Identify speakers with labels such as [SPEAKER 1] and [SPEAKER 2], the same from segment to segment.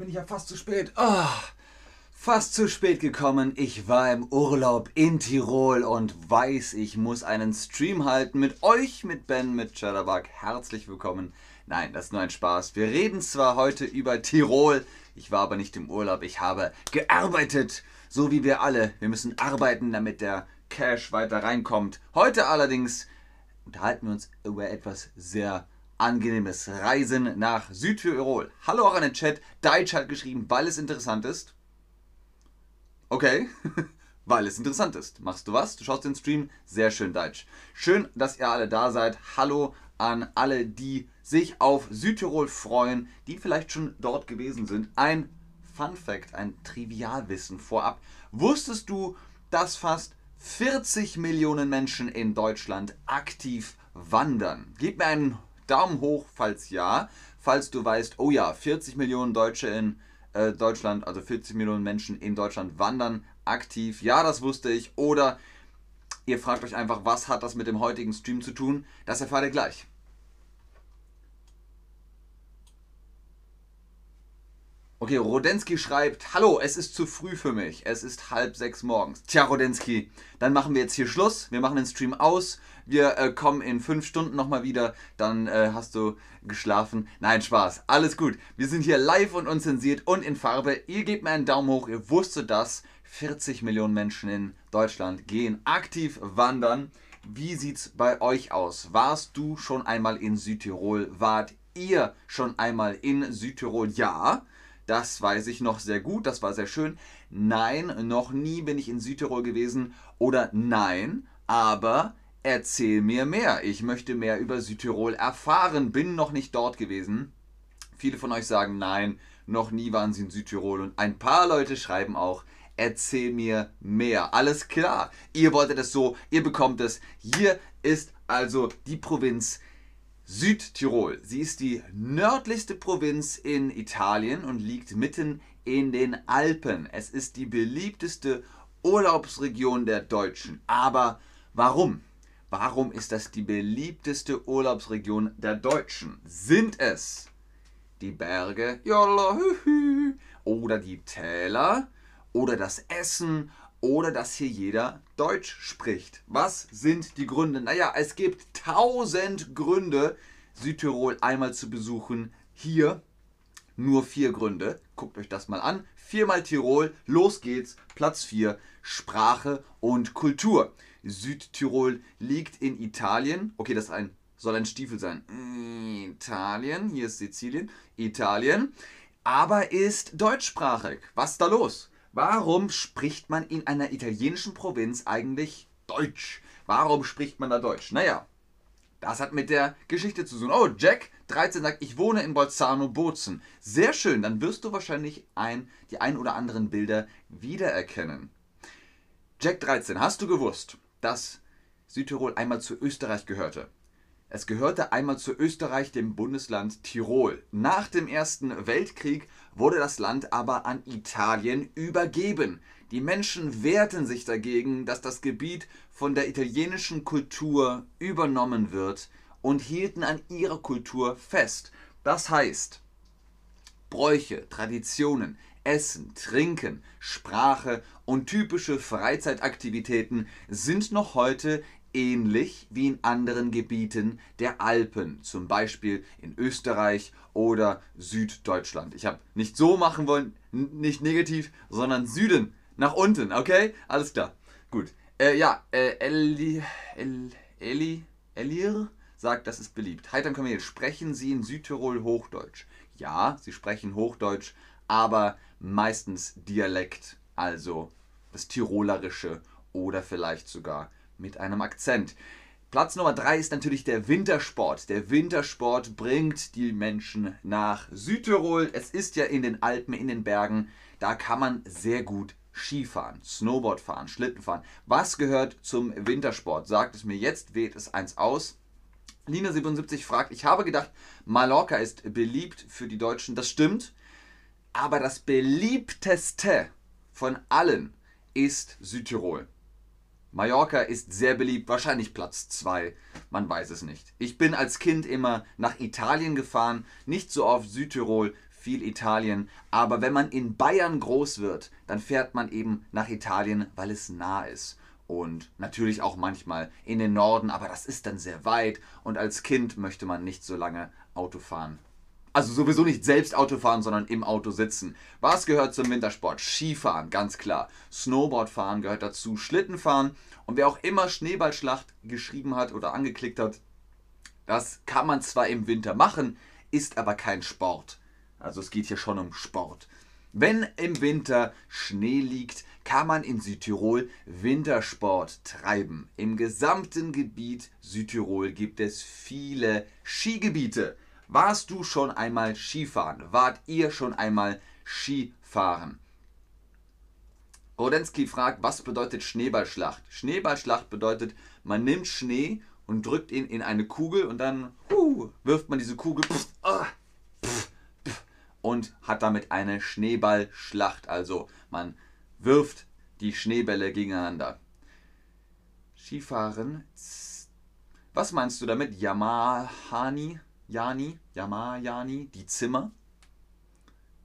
[SPEAKER 1] bin ich ja fast zu spät. Oh, fast zu spät gekommen. Ich war im Urlaub in Tirol und weiß, ich muss einen Stream halten mit euch, mit Ben, mit Chatterbug. Herzlich willkommen. Nein, das ist nur ein Spaß. Wir reden zwar heute über Tirol, ich war aber nicht im Urlaub. Ich habe gearbeitet, so wie wir alle. Wir müssen arbeiten, damit der Cash weiter reinkommt. Heute allerdings unterhalten wir uns über etwas sehr angenehmes Reisen nach Südtirol. Hallo auch an den Chat. Deutsch hat geschrieben, weil es interessant ist. Okay, weil es interessant ist. Machst du was? Du schaust den Stream? Sehr schön, Deutsch. Schön, dass ihr alle da seid. Hallo an alle, die sich auf Südtirol freuen, die vielleicht schon dort gewesen sind. Ein Fun Fact, ein Trivialwissen vorab. Wusstest du, dass fast 40 Millionen Menschen in Deutschland aktiv wandern? Gib mir einen Daumen hoch, falls ja. Falls du weißt, oh ja, 40 Millionen Deutsche in äh, Deutschland, also 40 Millionen Menschen in Deutschland wandern aktiv. Ja, das wusste ich. Oder ihr fragt euch einfach, was hat das mit dem heutigen Stream zu tun? Das erfahrt ihr gleich. Okay, Rodensky schreibt, hallo, es ist zu früh für mich. Es ist halb sechs morgens. Tja, Rodensky, dann machen wir jetzt hier Schluss. Wir machen den Stream aus. Wir äh, kommen in fünf Stunden nochmal wieder. Dann äh, hast du geschlafen. Nein, Spaß. Alles gut. Wir sind hier live und unzensiert und in Farbe. Ihr gebt mir einen Daumen hoch. Ihr wusstet das. 40 Millionen Menschen in Deutschland gehen aktiv wandern. Wie sieht's bei euch aus? Warst du schon einmal in Südtirol? Wart ihr schon einmal in Südtirol? Ja. Das weiß ich noch sehr gut, das war sehr schön. Nein, noch nie bin ich in Südtirol gewesen. Oder nein, aber erzähl mir mehr. Ich möchte mehr über Südtirol erfahren, bin noch nicht dort gewesen. Viele von euch sagen nein, noch nie waren sie in Südtirol. Und ein paar Leute schreiben auch, erzähl mir mehr. Alles klar, ihr wolltet es so, ihr bekommt es. Hier ist also die Provinz Südtirol. Sie ist die nördlichste Provinz in Italien und liegt mitten in den Alpen. Es ist die beliebteste Urlaubsregion der Deutschen. Aber warum? Warum ist das die beliebteste Urlaubsregion der Deutschen? Sind es die Berge oder die Täler oder das Essen oder dass hier jeder Deutsch spricht. Was sind die Gründe? Naja, es gibt tausend Gründe, Südtirol einmal zu besuchen. Hier nur vier Gründe. Guckt euch das mal an. Viermal Tirol, los geht's. Platz 4, Sprache und Kultur. Südtirol liegt in Italien. Okay, das ein, soll ein Stiefel sein. Italien, hier ist Sizilien. Italien. Aber ist deutschsprachig. Was ist da los? Warum spricht man in einer italienischen Provinz eigentlich Deutsch? Warum spricht man da Deutsch? Naja, das hat mit der Geschichte zu tun. Oh, Jack 13 sagt, ich wohne in Bolzano Bozen. Sehr schön, dann wirst du wahrscheinlich ein, die ein oder anderen Bilder wiedererkennen. Jack 13, hast du gewusst, dass Südtirol einmal zu Österreich gehörte? Es gehörte einmal zu Österreich, dem Bundesland Tirol. Nach dem Ersten Weltkrieg wurde das Land aber an Italien übergeben. Die Menschen wehrten sich dagegen, dass das Gebiet von der italienischen Kultur übernommen wird und hielten an ihrer Kultur fest. Das heißt, Bräuche, Traditionen, Essen, Trinken, Sprache und typische Freizeitaktivitäten sind noch heute ähnlich wie in anderen Gebieten der Alpen, zum Beispiel in Österreich oder Süddeutschland. Ich habe nicht so machen wollen, nicht negativ, sondern Süden, nach unten, okay? Alles klar. Gut. Äh, ja, äh, Eli, El, Eli, Elir sagt, das ist beliebt. Heitern Kamel, sprechen Sie in Südtirol Hochdeutsch? Ja, Sie sprechen Hochdeutsch, aber meistens Dialekt, also das Tirolerische oder vielleicht sogar mit einem Akzent. Platz Nummer 3 ist natürlich der Wintersport. Der Wintersport bringt die Menschen nach Südtirol. Es ist ja in den Alpen, in den Bergen. Da kann man sehr gut Skifahren, Snowboard fahren, Schlitten fahren. Was gehört zum Wintersport? Sagt es mir jetzt, wählt es eins aus. Lina77 fragt, ich habe gedacht, Mallorca ist beliebt für die Deutschen. Das stimmt. Aber das beliebteste von allen ist Südtirol. Mallorca ist sehr beliebt, wahrscheinlich Platz 2, man weiß es nicht. Ich bin als Kind immer nach Italien gefahren, nicht so oft Südtirol, viel Italien. Aber wenn man in Bayern groß wird, dann fährt man eben nach Italien, weil es nah ist. Und natürlich auch manchmal in den Norden, aber das ist dann sehr weit. Und als Kind möchte man nicht so lange Auto fahren. Also sowieso nicht selbst Auto fahren, sondern im Auto sitzen. Was gehört zum Wintersport? Skifahren, ganz klar. Snowboardfahren gehört dazu. Schlittenfahren. Und wer auch immer Schneeballschlacht geschrieben hat oder angeklickt hat, das kann man zwar im Winter machen, ist aber kein Sport. Also es geht hier schon um Sport. Wenn im Winter Schnee liegt, kann man in Südtirol Wintersport treiben. Im gesamten Gebiet Südtirol gibt es viele Skigebiete. Warst du schon einmal Skifahren? Wart ihr schon einmal Skifahren? Rodensky fragt, was bedeutet Schneeballschlacht? Schneeballschlacht bedeutet, man nimmt Schnee und drückt ihn in eine Kugel und dann uh, wirft man diese Kugel pff, uh, pff, pff, und hat damit eine Schneeballschlacht. Also man wirft die Schneebälle gegeneinander. Skifahren. Was meinst du damit? Yamahani? Jani, Yama, Jani, die Zimmer.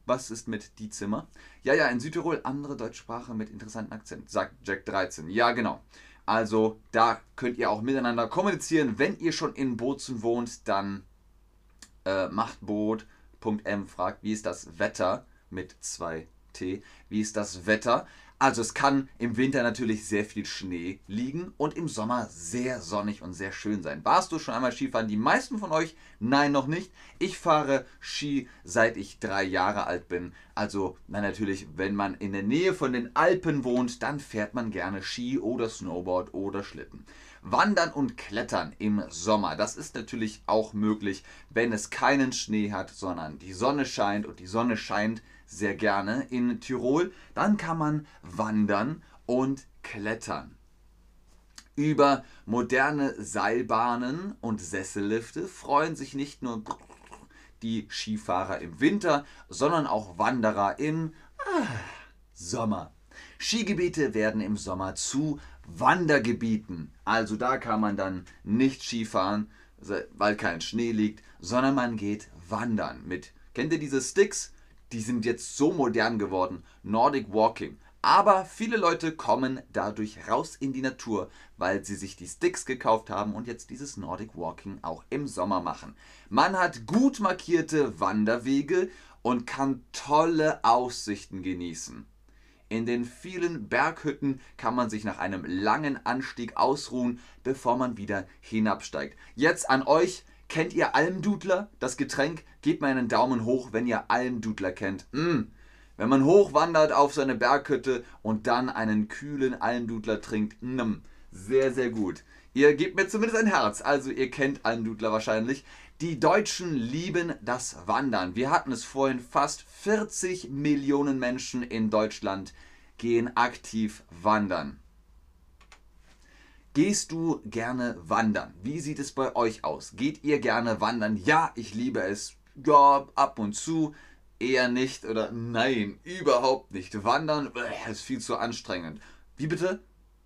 [SPEAKER 1] Was ist mit die Zimmer? Ja, ja, in Südtirol andere Deutschsprache mit interessanten Akzent, sagt Jack 13. Ja, genau. Also da könnt ihr auch miteinander kommunizieren. Wenn ihr schon in Bozen wohnt, dann äh, macht Boot.m fragt, wie ist das Wetter mit 2T? Wie ist das Wetter? Also es kann im Winter natürlich sehr viel Schnee liegen und im Sommer sehr sonnig und sehr schön sein. Warst du schon einmal Skifahren? Die meisten von euch? Nein, noch nicht. Ich fahre Ski seit ich drei Jahre alt bin. Also na natürlich, wenn man in der Nähe von den Alpen wohnt, dann fährt man gerne Ski oder Snowboard oder Schlitten. Wandern und Klettern im Sommer, das ist natürlich auch möglich, wenn es keinen Schnee hat, sondern die Sonne scheint und die Sonne scheint sehr gerne in Tirol, dann kann man wandern und klettern. Über moderne Seilbahnen und Sessellifte freuen sich nicht nur die Skifahrer im Winter, sondern auch Wanderer im ah, Sommer. Skigebiete werden im Sommer zu Wandergebieten. Also da kann man dann nicht Skifahren, weil kein Schnee liegt, sondern man geht wandern mit. Kennt ihr diese Sticks? Die sind jetzt so modern geworden. Nordic Walking. Aber viele Leute kommen dadurch raus in die Natur, weil sie sich die Sticks gekauft haben und jetzt dieses Nordic Walking auch im Sommer machen. Man hat gut markierte Wanderwege und kann tolle Aussichten genießen. In den vielen Berghütten kann man sich nach einem langen Anstieg ausruhen, bevor man wieder hinabsteigt. Jetzt an euch, Kennt ihr Almdudler, das Getränk? Gebt mir einen Daumen hoch, wenn ihr Almdudler kennt. Mm. Wenn man hochwandert auf seine Berghütte und dann einen kühlen Almdudler trinkt, mm. sehr, sehr gut. Ihr gebt mir zumindest ein Herz, also ihr kennt Almdudler wahrscheinlich. Die Deutschen lieben das Wandern. Wir hatten es vorhin, fast 40 Millionen Menschen in Deutschland gehen aktiv wandern. Gehst du gerne wandern? Wie sieht es bei euch aus? Geht ihr gerne wandern? Ja, ich liebe es. Ja, ab und zu. Eher nicht oder nein, überhaupt nicht. Wandern ist viel zu anstrengend. Wie bitte?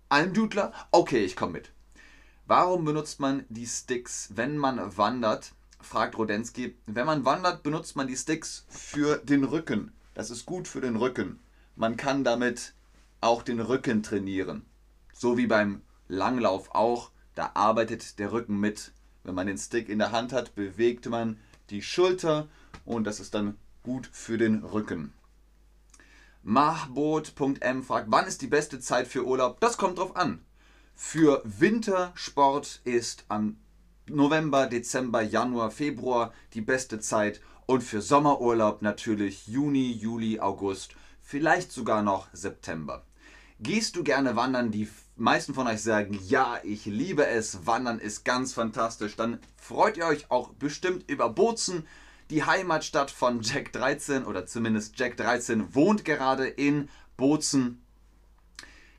[SPEAKER 1] Almdudler? Okay, ich komme mit. Warum benutzt man die Sticks, wenn man wandert? fragt Rodensky. Wenn man wandert, benutzt man die Sticks für den Rücken. Das ist gut für den Rücken. Man kann damit auch den Rücken trainieren. So wie beim Langlauf auch, da arbeitet der Rücken mit. Wenn man den Stick in der Hand hat, bewegt man die Schulter und das ist dann gut für den Rücken. Mahbot.m fragt, wann ist die beste Zeit für Urlaub? Das kommt drauf an. Für Wintersport ist am November, Dezember, Januar, Februar die beste Zeit und für Sommerurlaub natürlich Juni, Juli, August, vielleicht sogar noch September. Gehst du gerne wandern? Die meisten von euch sagen, ja, ich liebe es. Wandern ist ganz fantastisch. Dann freut ihr euch auch bestimmt über Bozen, die Heimatstadt von Jack 13 oder zumindest Jack 13 wohnt gerade in Bozen.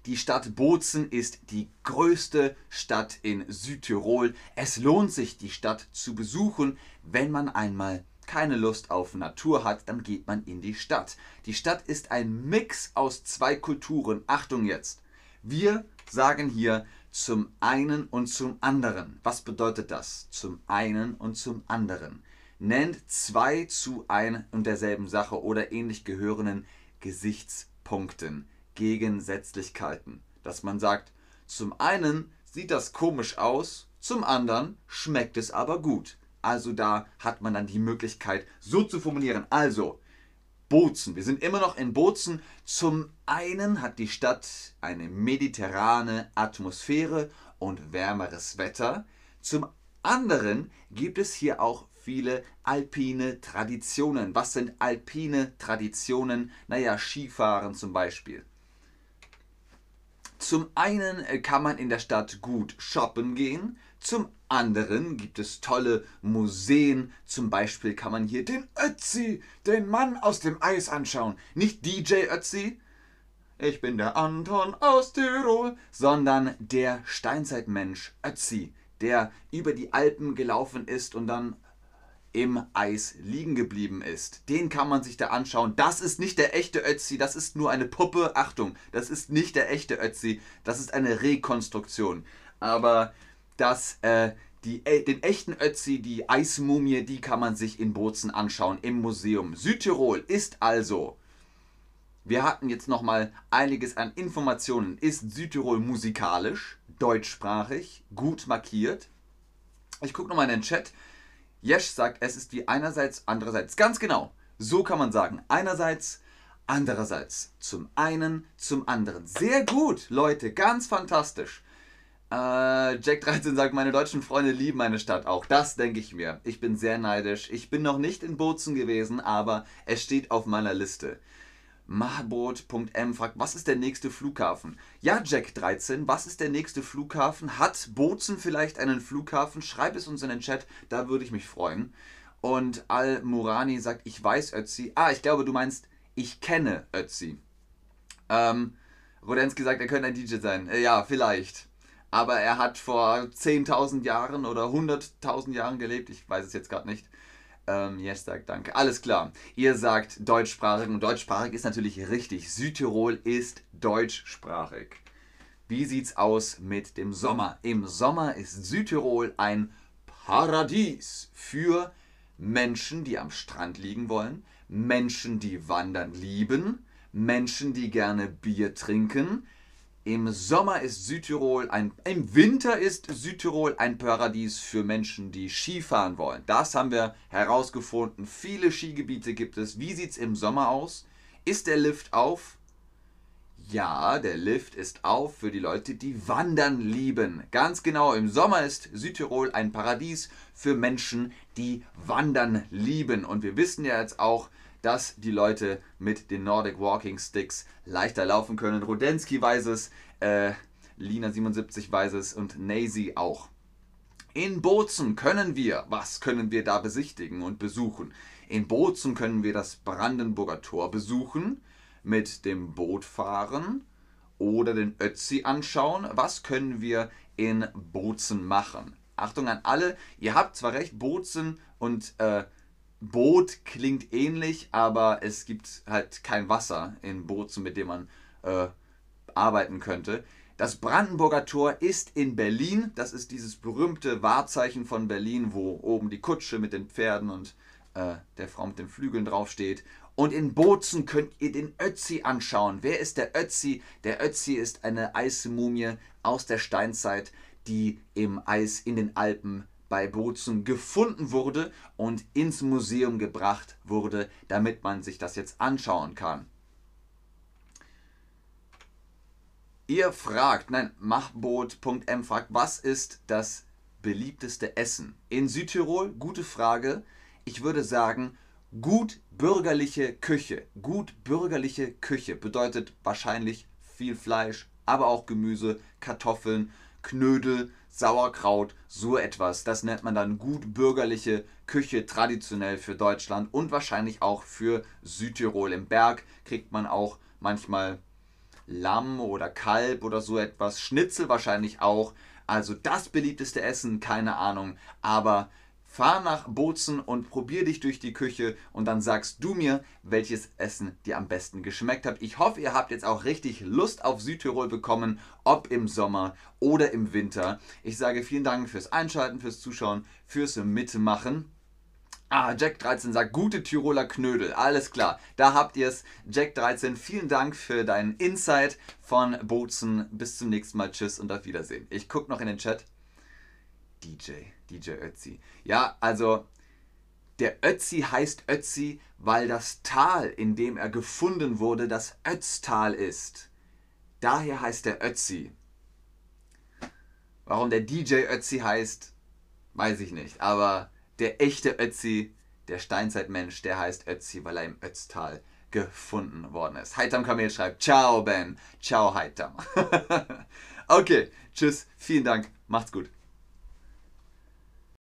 [SPEAKER 1] Die Stadt Bozen ist die größte Stadt in Südtirol. Es lohnt sich, die Stadt zu besuchen, wenn man einmal keine Lust auf Natur hat, dann geht man in die Stadt. Die Stadt ist ein Mix aus zwei Kulturen. Achtung jetzt. Wir sagen hier zum einen und zum anderen. Was bedeutet das? Zum einen und zum anderen. nennt zwei zu ein und derselben Sache oder ähnlich gehörenden Gesichtspunkten, Gegensätzlichkeiten. Dass man sagt, zum einen sieht das komisch aus, zum anderen schmeckt es aber gut. Also da hat man dann die Möglichkeit, so zu formulieren. Also, Bozen. Wir sind immer noch in Bozen. Zum einen hat die Stadt eine mediterrane Atmosphäre und wärmeres Wetter. Zum anderen gibt es hier auch viele alpine Traditionen. Was sind alpine Traditionen? Naja, Skifahren zum Beispiel. Zum einen äh, kann man in der Stadt gut shoppen gehen, zum anderen gibt es tolle Museen. Zum Beispiel kann man hier den Ötzi, den Mann aus dem Eis anschauen. Nicht DJ Ötzi, ich bin der Anton aus Tirol, sondern der Steinzeitmensch Ötzi, der über die Alpen gelaufen ist und dann im Eis liegen geblieben ist. Den kann man sich da anschauen. Das ist nicht der echte Ötzi, das ist nur eine Puppe. Achtung, das ist nicht der echte Ötzi, das ist eine Rekonstruktion. Aber das, äh, die, äh, den echten Ötzi, die Eismumie, die kann man sich in Bozen anschauen im Museum. Südtirol ist also wir hatten jetzt nochmal einiges an Informationen. Ist Südtirol musikalisch, deutschsprachig, gut markiert? Ich gucke nochmal in den Chat. Jesch sagt, es ist wie einerseits, andererseits. Ganz genau. So kann man sagen. Einerseits, andererseits. Zum einen, zum anderen. Sehr gut, Leute. Ganz fantastisch. Äh, Jack 13 sagt, meine deutschen Freunde lieben meine Stadt auch. Das denke ich mir. Ich bin sehr neidisch. Ich bin noch nicht in Bozen gewesen, aber es steht auf meiner Liste. Mahboot.m fragt, was ist der nächste Flughafen? Ja, Jack 13, was ist der nächste Flughafen? Hat Bozen vielleicht einen Flughafen? Schreib es uns in den Chat, da würde ich mich freuen. Und Al-Murani sagt, ich weiß Ötzi. Ah, ich glaube, du meinst, ich kenne Ötzi. Ähm, Rodensky sagt, er könnte ein DJ sein. Äh, ja, vielleicht. Aber er hat vor 10.000 Jahren oder 100.000 Jahren gelebt. Ich weiß es jetzt gerade nicht. Ähm, yes sagt danke. Alles klar. Ihr sagt deutschsprachig und deutschsprachig ist natürlich richtig. Südtirol ist deutschsprachig. Wie sieht's aus mit dem Sommer? Im Sommer ist Südtirol ein Paradies für Menschen, die am Strand liegen wollen, Menschen, die wandern lieben, Menschen, die gerne Bier trinken, im Sommer ist Südtirol ein, im Winter ist Südtirol ein Paradies für Menschen, die Skifahren wollen. Das haben wir herausgefunden. Viele Skigebiete gibt es. Wie sieht es im Sommer aus? Ist der Lift auf? Ja, der Lift ist auf für die Leute, die Wandern lieben. Ganz genau, im Sommer ist Südtirol ein Paradies für Menschen, die Wandern lieben. Und wir wissen ja jetzt auch, dass die Leute mit den Nordic Walking Sticks leichter laufen können. Rudensky weiß es, äh, Lina77 weiß es und Nazy auch. In Bozen können wir, was können wir da besichtigen und besuchen? In Bozen können wir das Brandenburger Tor besuchen, mit dem Boot fahren oder den Ötzi anschauen. Was können wir in Bozen machen? Achtung an alle, ihr habt zwar recht, Bozen und äh, Boot klingt ähnlich, aber es gibt halt kein Wasser in Booten, mit dem man äh, arbeiten könnte. Das Brandenburger Tor ist in Berlin. Das ist dieses berühmte Wahrzeichen von Berlin, wo oben die Kutsche mit den Pferden und äh, der Frau mit den Flügeln draufsteht. Und in Bozen könnt ihr den Ötzi anschauen. Wer ist der Ötzi? Der Ötzi ist eine Eismumie aus der Steinzeit, die im Eis in den Alpen bei Bozen gefunden wurde und ins Museum gebracht wurde, damit man sich das jetzt anschauen kann. Ihr fragt, nein, machboot.m fragt, was ist das beliebteste Essen? In Südtirol, gute Frage. Ich würde sagen, gut bürgerliche Küche. Gut bürgerliche Küche bedeutet wahrscheinlich viel Fleisch, aber auch Gemüse, Kartoffeln, Knödel, Sauerkraut, so etwas. Das nennt man dann gut bürgerliche Küche traditionell für Deutschland und wahrscheinlich auch für Südtirol. Im Berg kriegt man auch manchmal Lamm oder Kalb oder so etwas. Schnitzel wahrscheinlich auch. Also das beliebteste Essen, keine Ahnung. Aber Fahr nach Bozen und probier dich durch die Küche und dann sagst du mir, welches Essen dir am besten geschmeckt hat. Ich hoffe, ihr habt jetzt auch richtig Lust auf Südtirol bekommen, ob im Sommer oder im Winter. Ich sage vielen Dank fürs Einschalten, fürs Zuschauen, fürs Mitmachen. Ah, Jack 13 sagt, gute Tiroler Knödel. Alles klar. Da habt ihr es. Jack 13, vielen Dank für deinen Insight von Bozen. Bis zum nächsten Mal. Tschüss und auf Wiedersehen. Ich gucke noch in den Chat. DJ, DJ Ötzi. Ja, also der Ötzi heißt Ötzi, weil das Tal, in dem er gefunden wurde, das Ötztal ist. Daher heißt er Ötzi. Warum der DJ Ötzi heißt, weiß ich nicht. Aber der echte Ötzi, der Steinzeitmensch, der heißt Ötzi, weil er im Ötztal gefunden worden ist. Heitam Kamel schreibt, ciao Ben, ciao Heitam. okay, tschüss, vielen Dank, macht's gut.